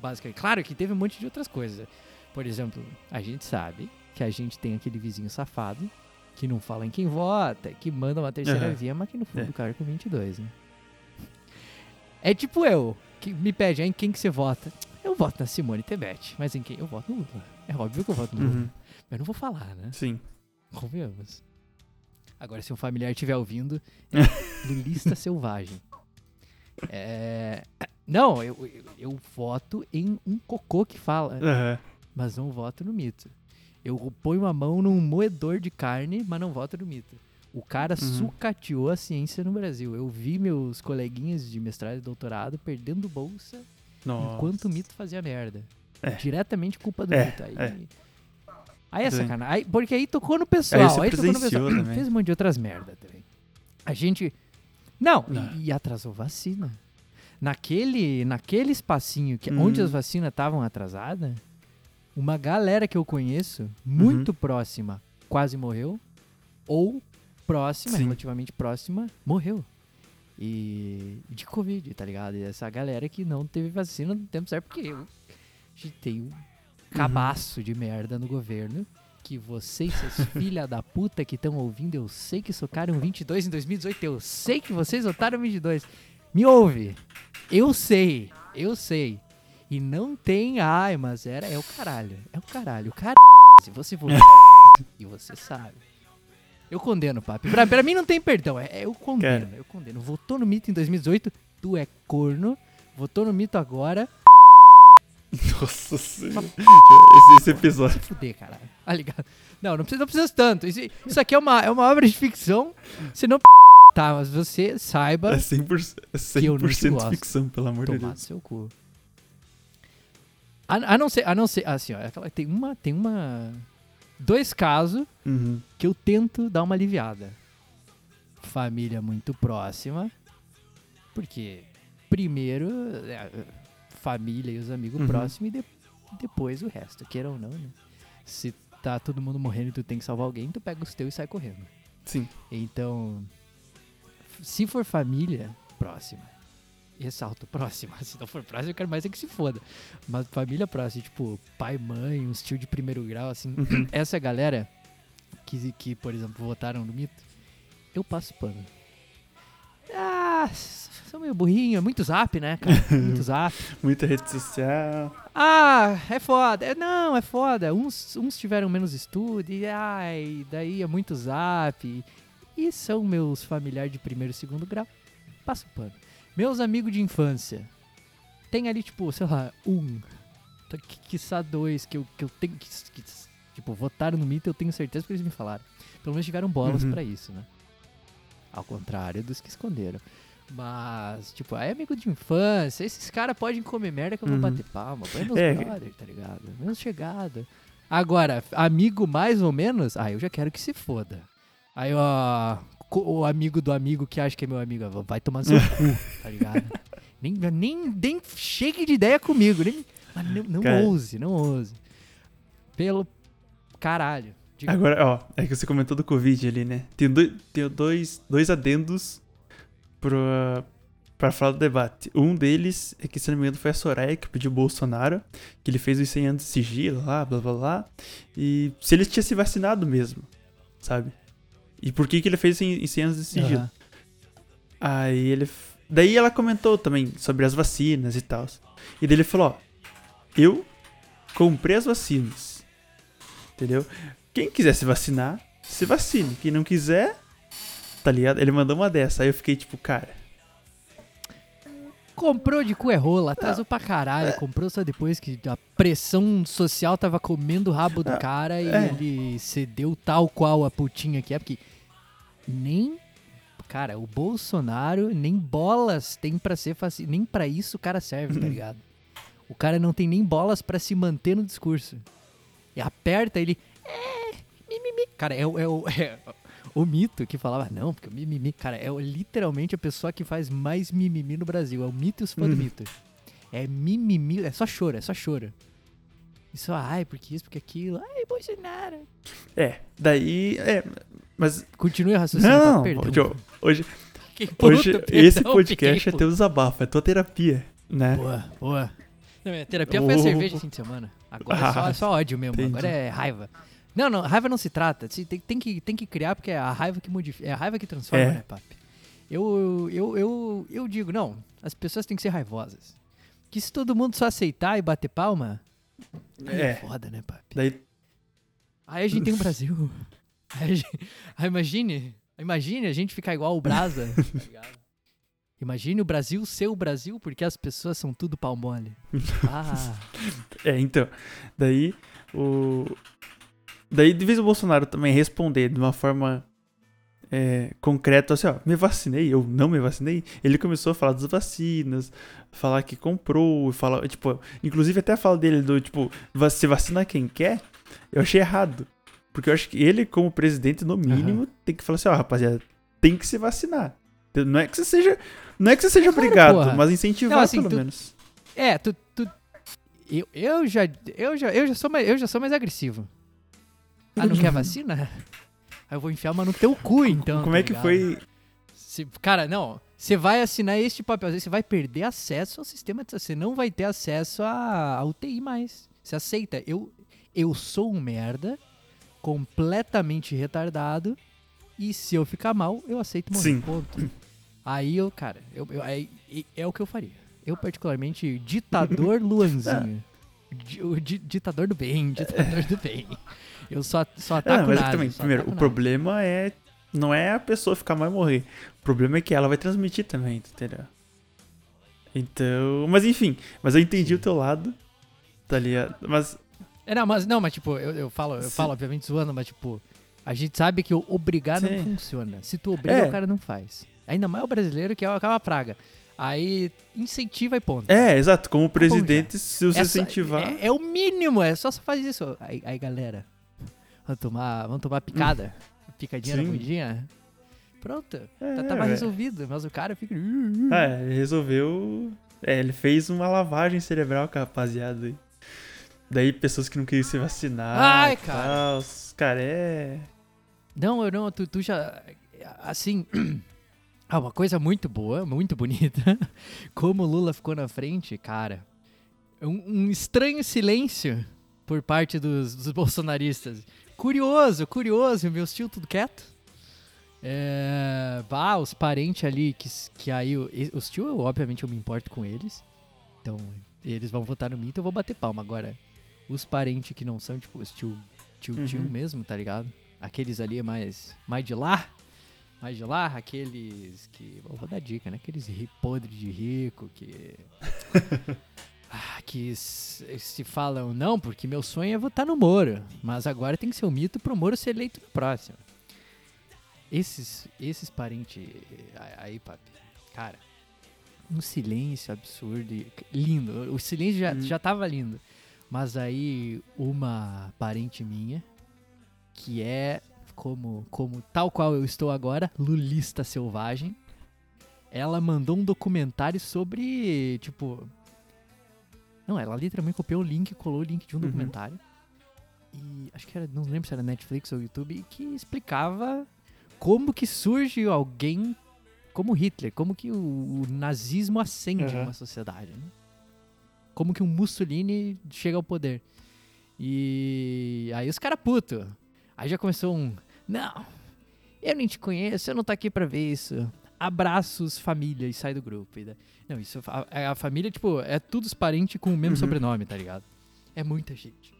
[SPEAKER 1] Basicamente. Claro que teve um monte de outras coisas. Por exemplo, a gente sabe que a gente tem aquele vizinho safado que não fala em quem vota, que manda uma terceira
[SPEAKER 2] Aham.
[SPEAKER 1] via, mas que no fundo
[SPEAKER 2] É.
[SPEAKER 1] o cara é com 22, né? É tipo eu, que me pede, "Ah, em quem que você vota? Eu voto na Simone Tebet, mas em quem? Eu voto no Lula. É óbvio que eu voto no Lula.
[SPEAKER 2] Uhum.
[SPEAKER 1] Mas não vou falar, né?
[SPEAKER 2] Sim.
[SPEAKER 1] Convenhamos. Agora, se um familiar estiver ouvindo, é lulista selvagem. É... Não, eu, eu, eu voto em um cocô que fala,
[SPEAKER 2] Aham.
[SPEAKER 1] mas não voto no mito. Eu ponho a mão num moedor de carne, mas não voto no mito. O cara
[SPEAKER 2] Uhum.
[SPEAKER 1] sucateou a ciência no Brasil. Eu vi meus coleguinhas de mestrado e doutorado perdendo bolsa
[SPEAKER 2] Nossa.
[SPEAKER 1] enquanto o mito fazia merda.
[SPEAKER 2] É.
[SPEAKER 1] Diretamente culpa do
[SPEAKER 2] É,
[SPEAKER 1] mito. Aí,
[SPEAKER 2] é.
[SPEAKER 1] Aí é sacanagem. Aí- porque aí tocou no pessoal.
[SPEAKER 2] Aí
[SPEAKER 1] Aí, tocou no pessoal.
[SPEAKER 2] também.
[SPEAKER 1] Fez um monte de outras merda também. A gente. Não,
[SPEAKER 2] Não.
[SPEAKER 1] E, e atrasou vacina. Naquele, naquele espacinho que,
[SPEAKER 2] Hum.
[SPEAKER 1] onde as vacinas estavam atrasadas, uma galera que eu conheço, muito
[SPEAKER 2] Uhum.
[SPEAKER 1] próxima, quase morreu. Ou próxima,
[SPEAKER 2] Sim.
[SPEAKER 1] relativamente próxima, morreu. E de Covid, tá ligado? E essa galera que não teve vacina no tempo certo, porque eu tem cabaço de merda no governo. Que vocês, seus filha da puta que estão ouvindo, eu sei que socaram 22 em 2018. Eu sei que vocês votaram 22. Me ouve. Eu sei. Eu sei. E não tem, ai, mas era, é o caralho. É o caralho. O caralho. Se você votou e você sabe. Eu condeno, papi. Pra, pra mim não tem perdão. É, é eu condeno, eu condeno. Votou no mito em 2018, tu é corno. Votou no mito agora,
[SPEAKER 2] Nossa senhora. Esse, esse episódio.
[SPEAKER 1] fuder, caralho. Tá ligado? Não, não precisa, não precisa tanto. Isso, isso aqui é uma, é uma obra de ficção. Senão Tá, mas você saiba
[SPEAKER 2] É 100%, é
[SPEAKER 1] Que eu não
[SPEAKER 2] 100
[SPEAKER 1] gosto.
[SPEAKER 2] ficção, pelo amor de
[SPEAKER 1] tomar no
[SPEAKER 2] Deus.
[SPEAKER 1] seu cu. A, a não ser, a não ser, assim, ó, aquela- tem uma, tem uma, dois casos
[SPEAKER 2] Uhum.
[SPEAKER 1] que eu tento dar uma aliviada. Família muito próxima, porque primeiro é, família e os amigos
[SPEAKER 2] Uhum.
[SPEAKER 1] próximos e de- depois o resto, queira ou não, né? Se tá todo mundo morrendo e tu tem que salvar alguém, tu pega os teus e sai correndo.
[SPEAKER 2] Sim.
[SPEAKER 1] Então, se for família próxima, ressalto próxima, se não for próxima, eu quero mais é que se foda. Mas família próxima, tipo, pai, mãe, uns tio de primeiro grau, assim,
[SPEAKER 2] Uhum.
[SPEAKER 1] essa galera que, que, por exemplo, votaram no mito, eu passo pano. Ah, são meio burrinho, é muito zap, né, cara? Muito zap.
[SPEAKER 2] Muita rede social.
[SPEAKER 1] Ah, é foda. É, não, é foda. Uns, uns tiveram menos estudo e ai, daí é muito zap. E são meus familiares de primeiro e segundo grau. Passa o pano. Meus amigos de infância. Tem ali, tipo, sei lá, um. tá, qui- Quiçá dois que eu, que eu tenho. Que, que, tipo, votaram no mito, eu tenho certeza que eles me falaram. Pelo menos tiveram bolas
[SPEAKER 2] Uhum.
[SPEAKER 1] pra isso, né? Ao contrário dos que esconderam. Mas, tipo, é amigo de infância. Esses caras podem comer merda que eu vou
[SPEAKER 2] Uhum.
[SPEAKER 1] bater palma. Põe meus
[SPEAKER 2] É.
[SPEAKER 1] brother, tá ligado? Menos chegada. Agora, amigo mais ou menos, aí eu já quero que se foda. Aí, ó, o amigo do amigo que acha que é meu amigo, vai tomar seu cu, tá ligado? Nem, nem, nem chegue de ideia comigo, nem, mas não, não
[SPEAKER 2] Cara.
[SPEAKER 1] ouse, não ouse. Pelo caralho. Diga-
[SPEAKER 2] Agora, ó, é que você comentou do Covid ali, né? Tem, dois, tem dois, dois adendos pra, pra falar do debate. Um deles é que, se não me engano, foi a Soraya que pediu o Bolsonaro, que ele fez os 100 anos de sigilo lá, blá blá blá. E se ele tinha se vacinado mesmo, sabe? E por que, que ele fez em em 100 anos de sigilo?
[SPEAKER 1] Aham.
[SPEAKER 2] Aí ele. Daí ela comentou também sobre as vacinas e tal. E daí ele falou: Ó, eu comprei as vacinas. Entendeu? Quem quiser se vacinar, se vacine. Quem não quiser, tá ligado? Ele mandou uma dessa. Aí eu fiquei tipo, cara.
[SPEAKER 1] Comprou de cu é rola, atrasou pra caralho. Comprou só depois que a pressão social tava comendo o rabo do
[SPEAKER 2] Ah,
[SPEAKER 1] cara e
[SPEAKER 2] é.
[SPEAKER 1] ele cedeu tal qual a putinha que é, porque nem. Cara, o Bolsonaro nem bolas tem pra ser faci... Nem pra isso o cara serve, tá ligado? O cara não tem nem bolas pra se manter no discurso. E aperta ele. É, mimimi. Cara, é, o- é, é o mito que falava, não, porque o mimimi. Cara, é literalmente a pessoa que faz mais mimimi no Brasil. É o mito e os fãs do
[SPEAKER 2] Uhum.
[SPEAKER 1] mito. É mimimi, é só choro, é só choro. Isso, ai, porque isso, porque aquilo. Ai, Bolsonaro.
[SPEAKER 2] É, daí. É, mas.
[SPEAKER 1] Continue o raciocínio,
[SPEAKER 2] Não,
[SPEAKER 1] tá? perdão.
[SPEAKER 2] Hoje,
[SPEAKER 1] puto,
[SPEAKER 2] hoje
[SPEAKER 1] perdão,
[SPEAKER 2] esse
[SPEAKER 1] fiquei
[SPEAKER 2] podcast é teu desabafo, é tua terapia, né?
[SPEAKER 1] Boa, boa. Não, minha terapia foi a
[SPEAKER 2] Oh.
[SPEAKER 1] cerveja fim de semana. Agora é só,
[SPEAKER 2] Ah,
[SPEAKER 1] é só ódio mesmo.
[SPEAKER 2] entendi.
[SPEAKER 1] Agora é raiva. Não, não, raiva não se trata. Tem, tem que, tem que criar porque é a raiva que modifica. É a raiva que transforma,
[SPEAKER 2] É.
[SPEAKER 1] né, papi? Eu, eu, eu, eu digo, não, as pessoas têm que ser raivosas. Que se todo mundo só aceitar e bater palma, é
[SPEAKER 2] É.
[SPEAKER 1] foda, né, papi?
[SPEAKER 2] Daí.
[SPEAKER 1] Aí a gente tem o Brasil. Aí, gente- aí imagine, imagine a gente ficar igual o Brasa, tá ligado? Imagine o Brasil ser o Brasil porque as pessoas são tudo pau mole. Ah,
[SPEAKER 2] É, então. Daí o. Daí, de vez o Bolsonaro também responder de uma forma é, concreta, assim, ó, me vacinei, eu não me vacinei. Ele começou a falar das vacinas, falar que comprou, falar, tipo, inclusive até a fala dele do tipo, se vacina quem quer, eu achei errado. Porque eu acho que ele, como presidente, no mínimo, tem que falar assim, ó, rapaziada, tem que se vacinar. Não é que você seja. Não é que você seja
[SPEAKER 1] Claro,
[SPEAKER 2] obrigado,
[SPEAKER 1] porra.
[SPEAKER 2] mas incentivar
[SPEAKER 1] Não, assim,
[SPEAKER 2] pelo
[SPEAKER 1] tu-
[SPEAKER 2] menos.
[SPEAKER 1] é, tu, tu eu, eu já eu já eu já sou mais, eu já sou mais agressivo. Ah, não quer vacina? Aí eu vou enfiar uma no teu cu, então.
[SPEAKER 2] Como
[SPEAKER 1] tá
[SPEAKER 2] é que
[SPEAKER 1] ligado?
[SPEAKER 2] foi
[SPEAKER 1] Se- cara, não. Você vai assinar este papel, você vai perder acesso ao sistema de Você não vai ter acesso à, à UTI mais. Você aceita? Eu, eu sou um merda, completamente retardado, e se eu ficar mal, eu aceito morrer.
[SPEAKER 2] Sim.
[SPEAKER 1] Ponto. Aí eu, cara, eu, eu- aí- é o que eu faria. Eu, particularmente, ditador Luanzinho. O di- ditador do bem, ditador do bem. Eu só, só
[SPEAKER 2] Ah,
[SPEAKER 1] ataco
[SPEAKER 2] mas é
[SPEAKER 1] nada.
[SPEAKER 2] também, primeiro, o
[SPEAKER 1] nada.
[SPEAKER 2] problema é. Não é a pessoa ficar mal e morrer. O problema é que ela vai transmitir também, entendeu? Então. Mas enfim, mas eu entendi o teu lado. Tá ligado? Mas.
[SPEAKER 1] É, não, mas, não, mas tipo, eu, eu falo, eu
[SPEAKER 2] Sim.
[SPEAKER 1] falo, obviamente, zoando, mas tipo, A gente sabe que o obrigar não
[SPEAKER 2] Sim.
[SPEAKER 1] funciona. Se tu obriga,
[SPEAKER 2] É.
[SPEAKER 1] o cara não faz. Ainda mais o brasileiro, que é aquela praga. Aí incentiva e ponto.
[SPEAKER 2] É, exato. Como
[SPEAKER 1] bom
[SPEAKER 2] presidente, se você
[SPEAKER 1] É
[SPEAKER 2] incentivar.
[SPEAKER 1] É, é o mínimo, é só fazer isso. Aí, aí, galera, vamos tomar, vamos tomar picada? Picadinha na
[SPEAKER 2] Sim.
[SPEAKER 1] bundinha? Pronto,
[SPEAKER 2] É,
[SPEAKER 1] tá, tava
[SPEAKER 2] velho.
[SPEAKER 1] resolvido. Mas o cara fica...
[SPEAKER 2] É, ele resolveu. É, ele fez uma lavagem cerebral com a rapaziada aí. Daí pessoas que não queriam se vacinar.
[SPEAKER 1] Ai, cara.
[SPEAKER 2] tal. Cara, é.
[SPEAKER 1] Não, eu não, tu, tu já. Assim. Ah, uma coisa muito boa, muito bonita. Como o Lula ficou na frente, cara. Um, um estranho silêncio por parte dos, dos bolsonaristas. Curioso, curioso, meus tio tudo quieto. É, bah, os parentes ali, que, que aí. Os tio, eu, obviamente, eu me importo com eles. Então, eles vão votar no mim, então eu vou bater palma. Agora, os parentes que não são, tipo, os tio, tio, tio
[SPEAKER 2] Uhum.
[SPEAKER 1] mesmo, tá ligado? Aqueles ali é mais, mais de lá. Mais de lá, aqueles que. Vou dar dica, né? Aqueles ri, podre de rico que. ah, que se falam, não, porque meu sonho é votar no Moro. Mas agora tem que ser um mito pro Moro ser eleito no próximo. Esses, esses parentes aí, papi, cara, um silêncio absurdo e lindo. O silêncio já,
[SPEAKER 2] Hum.
[SPEAKER 1] já tava lindo. Mas aí, uma parente minha, que é como, como tal qual eu estou agora, lulista selvagem, ela mandou um documentário sobre, tipo... Não, ela literalmente copiou o link, colou o link de um
[SPEAKER 2] Uhum.
[SPEAKER 1] documentário. E acho que era, não lembro se era Netflix ou YouTube, que explicava como que surge alguém como Hitler, como que o, o nazismo acende
[SPEAKER 2] Aham.
[SPEAKER 1] uma sociedade, né? Como que um Mussolini chega ao poder. E aí os caras puto. Aí já começou um, não, eu nem te conheço, eu não tô aqui pra ver isso. Abraços, família, e sai do grupo. E Não, isso, a, a família, tipo, é todos parentes com o mesmo
[SPEAKER 2] Uhum.
[SPEAKER 1] sobrenome, tá ligado? É muita gente.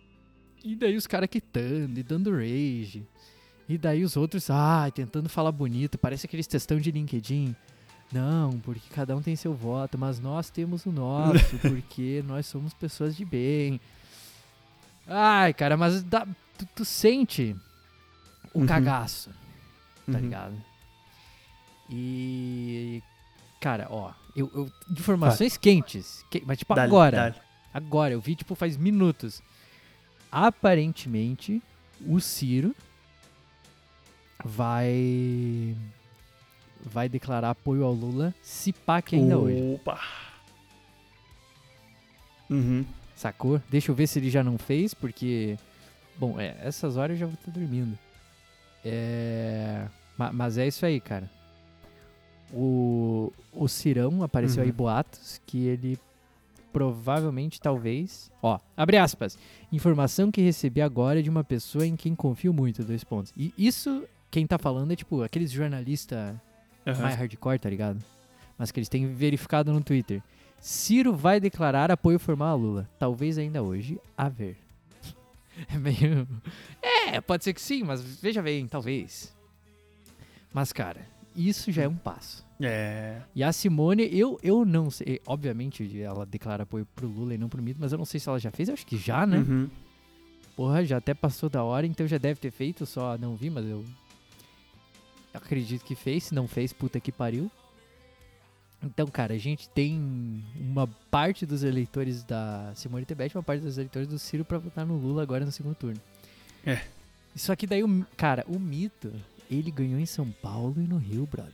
[SPEAKER 1] E daí os caras quitando e dando rage. E daí os outros, ah, tentando falar bonito, parece aqueles textão de LinkedIn. Não, porque cada um tem seu voto, mas nós temos o nosso, porque nós somos pessoas de bem. Ai, cara, mas dá- tu, tu sente o
[SPEAKER 2] Uhum.
[SPEAKER 1] cagaço, tá
[SPEAKER 2] Uhum.
[SPEAKER 1] ligado? E. Cara, ó, eu, eu- informações quentes, que- mas tipo
[SPEAKER 2] Dale,
[SPEAKER 1] agora.
[SPEAKER 2] dale.
[SPEAKER 1] Agora, eu vi, tipo, faz minutos. Aparentemente, o Ciro vai. Vai declarar apoio ao Lula, se pá que ainda hoje.
[SPEAKER 2] Opa! Uhum.
[SPEAKER 1] Sacou? Deixa eu ver se ele já não fez, porque. Bom, é, essas horas eu já vou estar dormindo. É. ma- Mas é isso aí, cara. O, o Cirão apareceu
[SPEAKER 2] Uhum.
[SPEAKER 1] aí boatos que ele provavelmente, talvez. Ó, abre aspas. Informação que recebi agora é de uma pessoa em quem confio muito, dois pontos. E isso, quem tá falando é tipo aqueles jornalistas
[SPEAKER 2] Aham.
[SPEAKER 1] mais hardcore, tá ligado? Mas que eles têm verificado no Twitter. Ciro vai declarar apoio formal a Lula. Talvez ainda hoje, a ver. É meio. É, pode ser que sim, mas veja bem, talvez. Mas, cara, isso já é um passo.
[SPEAKER 2] É.
[SPEAKER 1] E a Simone, eu, eu não sei. Obviamente, ela declara apoio pro Lula e não pro Mito, mas eu não sei se ela já fez. Eu acho que já, né?
[SPEAKER 2] Uhum.
[SPEAKER 1] Porra, já até passou da hora, então já deve ter feito, só não vi, mas eu acredito que fez. Se não fez, puta que pariu. Então, cara, a gente tem uma parte dos eleitores da Simone Tebet, uma parte dos eleitores do Ciro pra votar no Lula agora no segundo turno.
[SPEAKER 2] É.
[SPEAKER 1] Só que daí, cara, o mito, ele ganhou em São Paulo e no Rio, brother.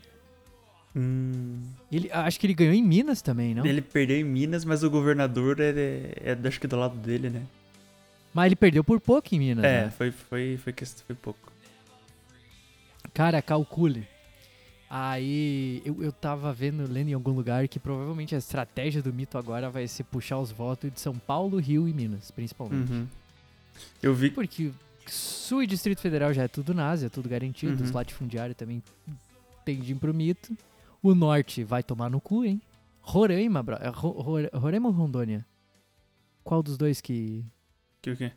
[SPEAKER 2] Hum.
[SPEAKER 1] Ele, acho que ele ganhou em Minas também, não?
[SPEAKER 2] Ele perdeu em Minas, mas o governador é, é, é acho que do lado dele, né?
[SPEAKER 1] Mas ele perdeu por pouco em Minas,
[SPEAKER 2] É,
[SPEAKER 1] né?
[SPEAKER 2] foi, foi, foi, que- foi pouco.
[SPEAKER 1] Cara, calcule. Aí eu, eu tava vendo, lendo em algum lugar que provavelmente a estratégia do mito agora vai ser puxar os votos de São Paulo, Rio e Minas, principalmente.
[SPEAKER 2] Uhum. Eu vi.
[SPEAKER 1] Porque Sul e Distrito Federal já é tudo NASA, é tudo garantido.
[SPEAKER 2] Uhum.
[SPEAKER 1] Os latifundiários também tendem pro mito. O norte vai tomar no cu, hein? Roraima, bro. é Ro- Ro- Roraima ou Rondônia? Qual dos dois que.
[SPEAKER 2] Que o quê?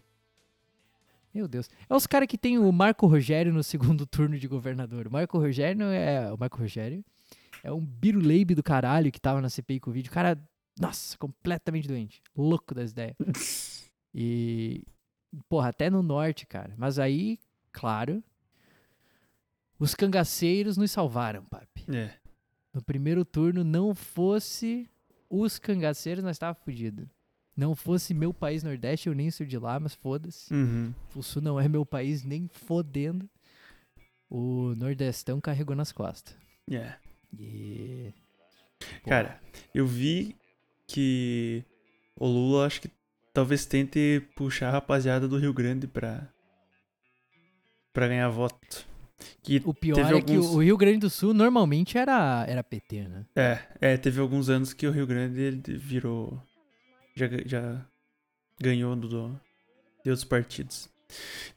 [SPEAKER 1] Meu Deus. É os caras que tem o Marco Rogério no segundo turno de governador. O Marco Rogério é. O Marco Rogério é um biruleibe do caralho que tava na CPI com o vídeo. O cara, nossa, completamente doente. Louco das ideias. E. Porra, até no norte, cara. Mas aí, claro, Os cangaceiros nos salvaram, papi.
[SPEAKER 2] É.
[SPEAKER 1] No primeiro turno, não fosse os cangaceiros, nós tava fudido. Não fosse meu país Nordeste, eu nem sou de lá, mas foda-se.
[SPEAKER 2] Uhum.
[SPEAKER 1] O Sul não é meu país, nem fodendo. O Nordestão carregou nas costas.
[SPEAKER 2] É.
[SPEAKER 1] E... Pô,
[SPEAKER 2] Cara, eu vi que o Lula acho que talvez tente puxar a rapaziada do Rio Grande pra, pra ganhar voto. Que
[SPEAKER 1] o pior é que
[SPEAKER 2] alguns-
[SPEAKER 1] o Rio Grande do Sul normalmente era, era PT, né?
[SPEAKER 2] É, é, teve alguns anos que o Rio Grande ele virou. Já, já ganhou do, do- de outros partidos.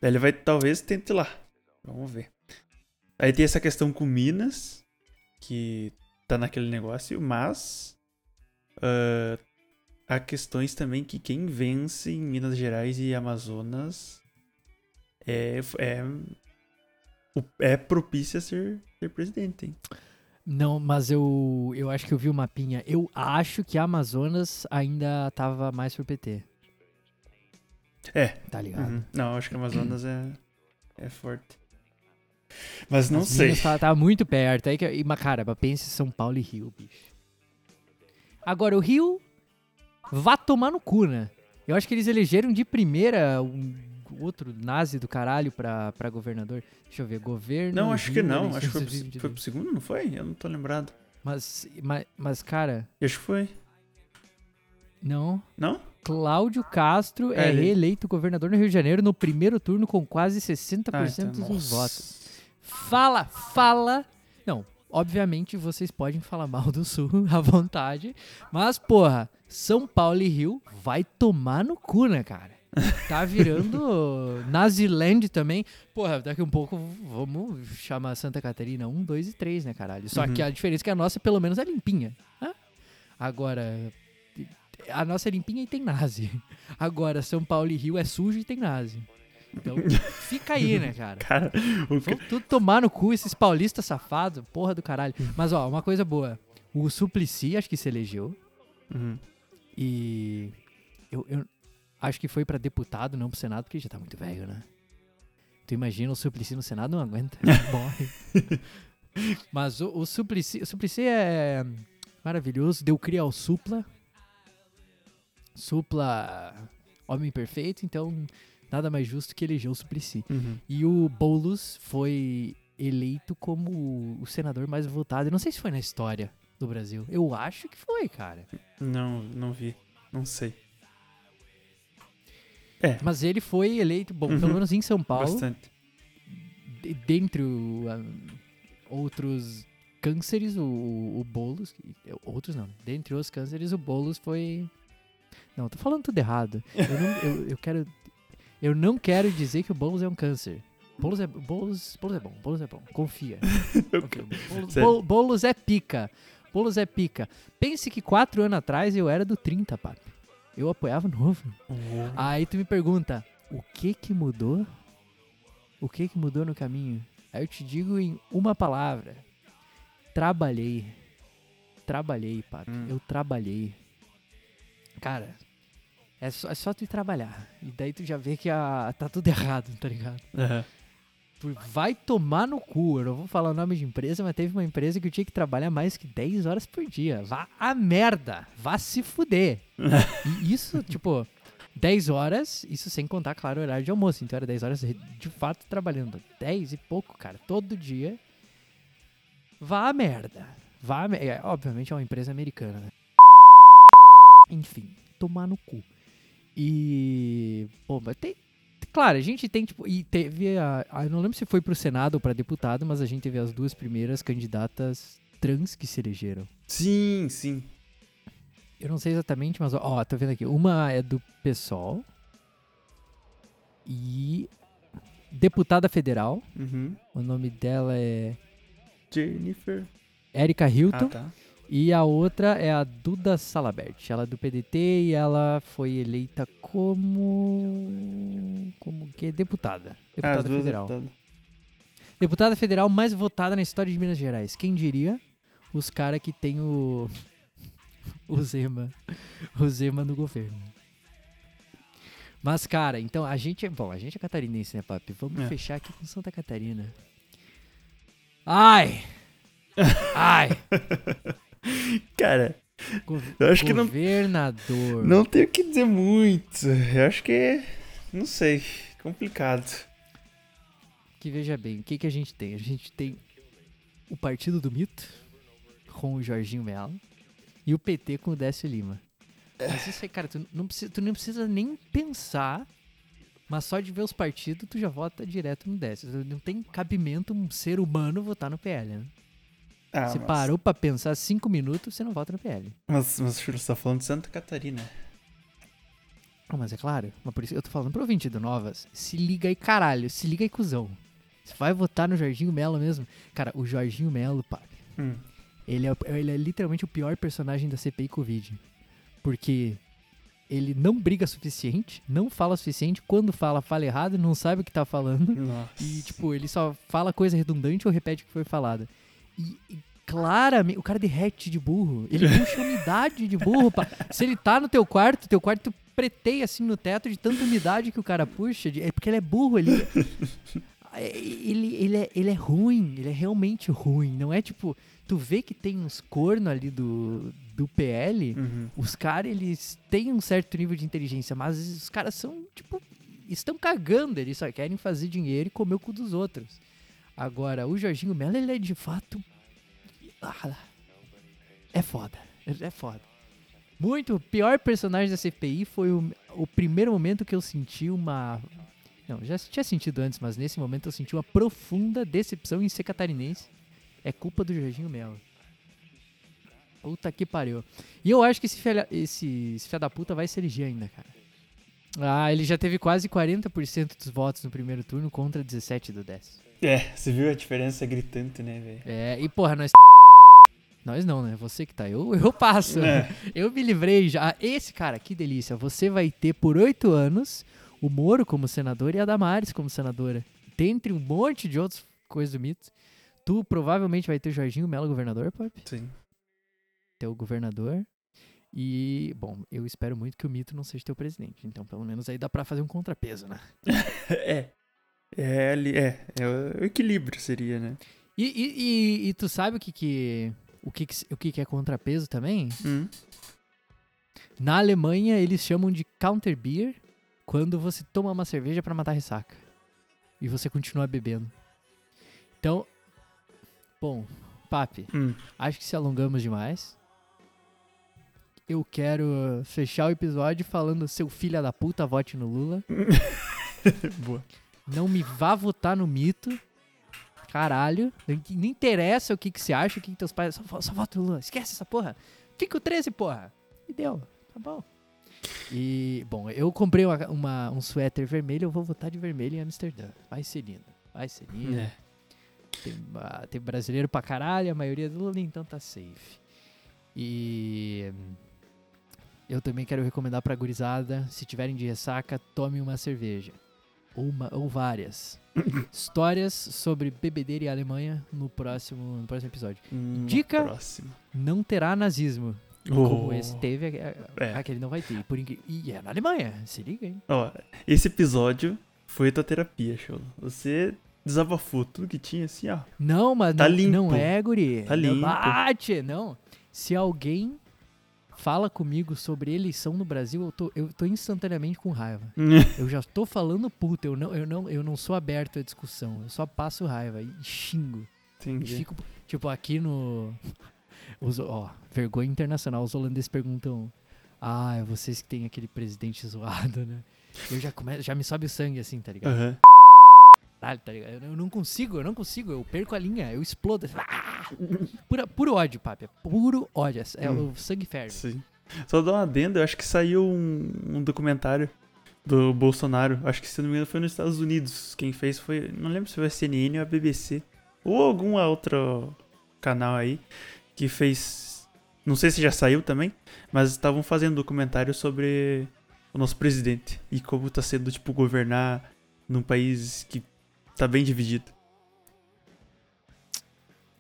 [SPEAKER 2] Daí ele vai talvez tente lá. Vamos ver. Aí tem essa questão com Minas, que tá naquele negócio, mas. ah, há questões também que quem vence em Minas Gerais e Amazonas é, é, é propício a ser, ser presidente, hein?
[SPEAKER 1] Não, mas eu, eu acho que eu vi o mapinha. Eu acho que a Amazonas ainda tava mais pro PT.
[SPEAKER 2] É,
[SPEAKER 1] Tá ligado?
[SPEAKER 2] Uhum. Não, acho que Amazonas é, é forte. Mas não
[SPEAKER 1] As
[SPEAKER 2] sei.
[SPEAKER 1] Minas Tá, tá muito perto. Aí que, e, mas, cara, pense em São Paulo e Rio, bicho. Agora, o Rio vá tomar no cu, né? Eu acho que eles elegeram de primeira um outro nazi do caralho pra, pra governador. Deixa eu ver, governo.
[SPEAKER 2] Não, acho que não. Acho que foi, pro- foi
[SPEAKER 1] 2022.
[SPEAKER 2] pro segundo, não foi? Eu não tô lembrado.
[SPEAKER 1] Mas, mas, mas, cara,
[SPEAKER 2] Acho que foi.
[SPEAKER 1] não.
[SPEAKER 2] Não?
[SPEAKER 1] Cláudio Castro é,
[SPEAKER 2] É, ele-
[SPEAKER 1] reeleito governador no Rio de Janeiro no primeiro turno com quase 60%
[SPEAKER 2] Ah, então,
[SPEAKER 1] dos
[SPEAKER 2] nossa.
[SPEAKER 1] votos. Fala, fala. Não, obviamente vocês podem falar mal do Sul à vontade, mas porra, São Paulo e Rio vai tomar no cu, né, cara? Tá virando Naziland também. Porra, daqui um pouco vamos chamar Santa Catarina 1, 2 e 3, né, caralho? Só
[SPEAKER 2] Uhum.
[SPEAKER 1] que a diferença é que a nossa pelo menos é limpinha. né? Agora, a nossa é limpinha e tem nazi. Agora, São Paulo e Rio é sujo e tem nazi. Então, fica aí, né, cara?
[SPEAKER 2] Cara, o
[SPEAKER 1] Vamos tudo tomar no cu esses paulistas safados, porra do caralho. Mas, ó, uma coisa boa. O Suplicy, acho que se elegeu.
[SPEAKER 2] Uhum.
[SPEAKER 1] E eu, eu acho que foi pra deputado, não pro Senado, porque já tá muito velho, né? Tu imagina o Suplicy no Senado, não aguenta. Morre. Mas o, o, Suplicy, o Suplicy é maravilhoso. Deu cria ao Supla. Supla, homem perfeito, então nada mais justo que eleger o Suplicy.
[SPEAKER 2] Uhum.
[SPEAKER 1] E o Boulos foi eleito como o senador mais votado. Eu não sei se foi na história do Brasil. Eu acho que foi, cara.
[SPEAKER 2] Não, não vi. Não sei.
[SPEAKER 1] Mas ele foi eleito, bom,
[SPEAKER 2] Uhum.
[SPEAKER 1] pelo menos em São Paulo,
[SPEAKER 2] Bastante.
[SPEAKER 1] de- dentre o, outros cânceres, o, o Boulos, outros não, dentre os cânceres, o Boulos foi... Não, tô falando tudo errado. Eu não, eu, eu quero... Eu não quero dizer que o Boulos é um câncer. Boulos é, Boulos, Boulos é bom, Boulos é bom, confia. Confia. Boulos, Boulos é pica. Boulos é pica. Pense que quatro anos atrás eu era do 30, papi. Eu apoiava novo.
[SPEAKER 2] Uhum.
[SPEAKER 1] Aí tu me pergunta, o que que mudou? O que que mudou no caminho? Aí eu te digo em uma palavra. Trabalhei. Trabalhei, papi.
[SPEAKER 2] Hum.
[SPEAKER 1] Eu trabalhei. Cara, é só, é só tu ir trabalhar. E daí tu já vê que a, tá tudo errado, tá ligado?
[SPEAKER 2] Aham.
[SPEAKER 1] Tu vai tomar no cu. Eu não vou falar o nome de empresa, mas teve uma empresa que eu tinha que trabalhar mais que 10 horas por dia. Vá a merda. Vá se fuder. e isso, tipo, 10 horas, isso sem contar, claro, o horário de almoço. Então era 10 horas de fato trabalhando. 10 e pouco, cara, todo dia. Vá a merda. Vá a mer- é, Obviamente é uma empresa americana, né? Enfim, tomar no cu. E. Pô, mas tem. Claro, a gente tem, tipo. E teve a. não lembro se foi pro Senado ou pra deputado, mas a gente teve as duas primeiras candidatas trans que se elegeram.
[SPEAKER 2] Sim, sim.
[SPEAKER 1] Eu não sei exatamente, mas ó, tô vendo aqui. Uma é do PSOL. E. Deputada federal.
[SPEAKER 2] Uhum.
[SPEAKER 1] O nome dela é
[SPEAKER 2] Jennifer.
[SPEAKER 1] Erika Hilton.
[SPEAKER 2] Ah, tá.
[SPEAKER 1] E a outra é a Duda Salabert. Ela é do PDT e ela foi eleita como. Como que? Deputada.
[SPEAKER 2] As
[SPEAKER 1] Deputada federal.
[SPEAKER 2] deputadas.
[SPEAKER 1] Deputada federal mais votada na história de Minas Gerais. Quem diria? Os caras que tem o. O Zema. O Zema no governo. Mas, cara, então a gente é. Bom, a gente é catarinense, né, papi? Vamos
[SPEAKER 2] É.
[SPEAKER 1] fechar aqui com Santa Catarina. Ai! Ai!
[SPEAKER 2] Cara,
[SPEAKER 1] Go-
[SPEAKER 2] Eu acho que não-
[SPEAKER 1] Governador.
[SPEAKER 2] não tenho o que dizer muito. Eu acho que é. Não sei. Complicado.
[SPEAKER 1] Que veja bem, o que, que a gente tem? A gente tem o Partido do Mito, com o Jorginho Mello, e o PT com o Décio Lima. Mas isso aí, cara, tu não precisa, tu não precisa nem pensar, mas só de ver os partidos, tu já vota direto no Décio. Não tem cabimento um ser humano votar no PL, né?
[SPEAKER 2] Ah,
[SPEAKER 1] Se
[SPEAKER 2] mas-
[SPEAKER 1] parou pra pensar cinco minutos, você não vota no PL.
[SPEAKER 2] Mas, mas filho, você tá falando de Santa Catarina.
[SPEAKER 1] Ah, mas é claro, mas por isso eu tô falando pro ouvinte do Novas, se liga aí, caralho, se liga aí, cuzão. Você vai votar no Jorginho Mello mesmo? Cara, o Jorginho Mello, pá,
[SPEAKER 2] Hum.
[SPEAKER 1] ele é, ele é literalmente o pior personagem da CPI Covid. Porque ele não briga suficiente, não fala o suficiente, quando fala, fala errado, não sabe o que tá falando.
[SPEAKER 2] Nossa.
[SPEAKER 1] E, tipo, ele só fala coisa redundante ou repete o que foi falada. E, e claramente, o cara derrete de burro. Ele puxa umidade de burro. Se ele tá no teu quarto, teu quarto preteia assim no teto de tanta umidade que o cara puxa. de- é porque ele é burro, ele. é- Ele, ele, é, ele é ruim, ele é realmente ruim. Não é tipo. Tu vê que tem uns corno ali do, do PL,
[SPEAKER 2] Uhum.
[SPEAKER 1] os caras, eles têm um certo nível de inteligência, mas os caras são, tipo, estão cagando, eles só querem fazer dinheiro e comer o cu dos outros. Agora, o Jorginho Mello, ele é de fato. Ah, É foda. É foda. Muito. Pior personagem da CPI foi o, o primeiro momento que eu senti uma. Não, já tinha sentido antes, mas nesse momento eu senti uma profunda decepção em ser catarinense. É culpa do Jorginho Mello. Puta que pariu. E eu acho que esse filha, esse, esse filho da puta vai se eleger ainda, cara. Ah, ele já teve quase 40% dos votos no primeiro turno contra 17 do 10.
[SPEAKER 2] É, você viu a diferença gritante, né, velho?
[SPEAKER 1] É, e porra, nós. Nós não, né? Você que tá. Eu, eu passo.
[SPEAKER 2] É.
[SPEAKER 1] Eu me livrei já. Esse cara, que delícia. Você vai ter por oito anos o Moro como senador e a Damares como senadora. Dentre um monte de outras coisas do mito. Tu provavelmente vai ter o Jorginho Mello governador, Pop.
[SPEAKER 2] Sim.
[SPEAKER 1] Teu governador. E, bom, eu espero muito que o mito não seja teu presidente. Então, pelo menos aí dá pra fazer um contrapeso, né?
[SPEAKER 2] É. É, é, é o equilíbrio seria, né?
[SPEAKER 1] E, e, e, e tu sabe o que que. O que, que, o que, que é contrapeso também?
[SPEAKER 2] Hum.
[SPEAKER 1] Na Alemanha, eles chamam de counter beer quando você toma uma cerveja pra matar a ressaca. E você continua bebendo. Então, bom, papi,
[SPEAKER 2] Hum.
[SPEAKER 1] acho que se alongamos demais. Eu quero fechar o episódio falando seu filho da puta, vote no Lula.
[SPEAKER 2] Boa.
[SPEAKER 1] Não me vá votar no mito. Caralho. Não interessa o que, que você acha, o que, que teus pais. Só, só vota no Lula. Esquece essa porra. Fica o 13, porra. E deu. Tá bom. E, bom, eu comprei uma, uma- um suéter vermelho. Eu vou votar de vermelho em Amsterdã. Vai ser lindo. Vai ser lindo.
[SPEAKER 2] É.
[SPEAKER 1] Tem, ah, tem brasileiro pra caralho. A maioria do Lula, então tá safe. E. Eu também quero recomendar pra gurizada, se tiverem de ressaca, tome uma cerveja. Ou, uma, ou várias. Histórias sobre bebedeira e Alemanha no próximo, no próximo episódio.
[SPEAKER 2] Hum,
[SPEAKER 1] Dica-
[SPEAKER 2] Próximo.
[SPEAKER 1] Não terá nazismo. Como
[SPEAKER 2] Oh.
[SPEAKER 1] esse teve, é- é- aquele não vai ter. Por incri- E é na Alemanha, se liga, hein?
[SPEAKER 2] Ó, esse episódio foi tua terapia, show. Você desabafou tudo que tinha assim, ó.
[SPEAKER 1] Não, mas
[SPEAKER 2] Tá
[SPEAKER 1] não,
[SPEAKER 2] limpo.
[SPEAKER 1] não é, guri.
[SPEAKER 2] Tá
[SPEAKER 1] Não
[SPEAKER 2] limpo.
[SPEAKER 1] Bate, não. Se alguém fala comigo sobre eleição no Brasil, eu tô, eu tô instantaneamente com raiva. Eu já tô falando puta, eu não, eu, não, eu não sou aberto à discussão. Eu só passo raiva e xingo. E
[SPEAKER 2] Entendi.
[SPEAKER 1] fico, tipo, aqui no. Os, ó, vergonha internacional. Os holandeses perguntam. Ah, é vocês que tem aquele presidente zoado, né? Eu já começo, já me sobe o sangue assim, tá ligado?
[SPEAKER 2] Aham.
[SPEAKER 1] Caralho, tá ligado? Eu não consigo, eu não consigo, eu perco a linha, eu explodo. Ah! Pura, puro ódio, papi. É puro ódio. É
[SPEAKER 2] Hum.
[SPEAKER 1] o sangue ferve.
[SPEAKER 2] Sim. Só dar uma adenda, eu acho que saiu um, um documentário do Bolsonaro. Acho que se não me engano foi nos Estados Unidos. Quem fez foi. Não lembro se foi a CNN ou a BBC. Ou algum outro canal aí que fez. Não sei se já saiu também, mas estavam fazendo documentário sobre o nosso presidente e como tá sendo, tipo, governar num país que tá bem dividido.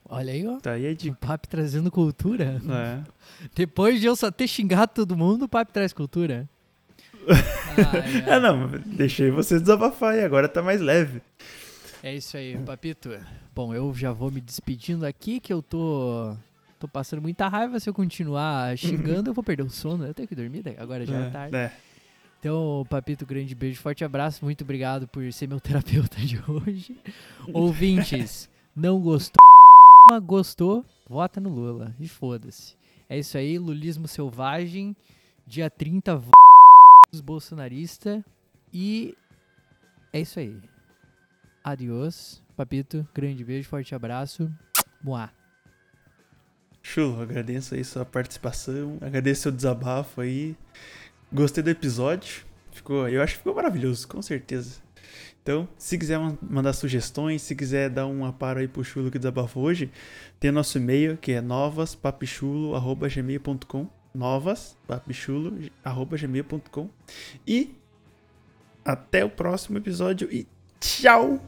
[SPEAKER 1] Olha aí, ó.
[SPEAKER 2] Tá aí a
[SPEAKER 1] O papi trazendo cultura.
[SPEAKER 2] É.
[SPEAKER 1] Depois de eu só ter xingado todo mundo, o papi traz cultura. Ai, ai.
[SPEAKER 2] Ah, não, deixei você desabafar e agora tá mais leve.
[SPEAKER 1] É isso aí, Papito. Bom, eu já vou me despedindo aqui, que eu tô. Tô passando muita raiva. Se eu continuar xingando, eu vou perder o sono. Eu tenho que dormir, né? agora já é, tarde.
[SPEAKER 2] É.
[SPEAKER 1] Então, Papito, grande beijo, forte abraço. Muito obrigado por ser meu terapeuta de hoje. Ouvintes, não gostou? Gostou? Vota no Lula. E foda-se. É isso aí, lulismo selvagem. Dia 30, dos bolsonaristas. E é isso aí. Adiós. Papito, grande beijo, forte abraço. Moá.
[SPEAKER 2] Chulo, agradeço aí sua participação, agradeço seu desabafo aí. Gostei do episódio. Ficou, eu acho que ficou maravilhoso, com certeza. Então, se quiser mandar sugestões, se quiser dar um aparo aí pro Chulo que desabafou hoje, tem nosso e-mail que é novaspapichulo@gmail.com, novaspapichulo@gmail.com. E até o próximo episódio e tchau.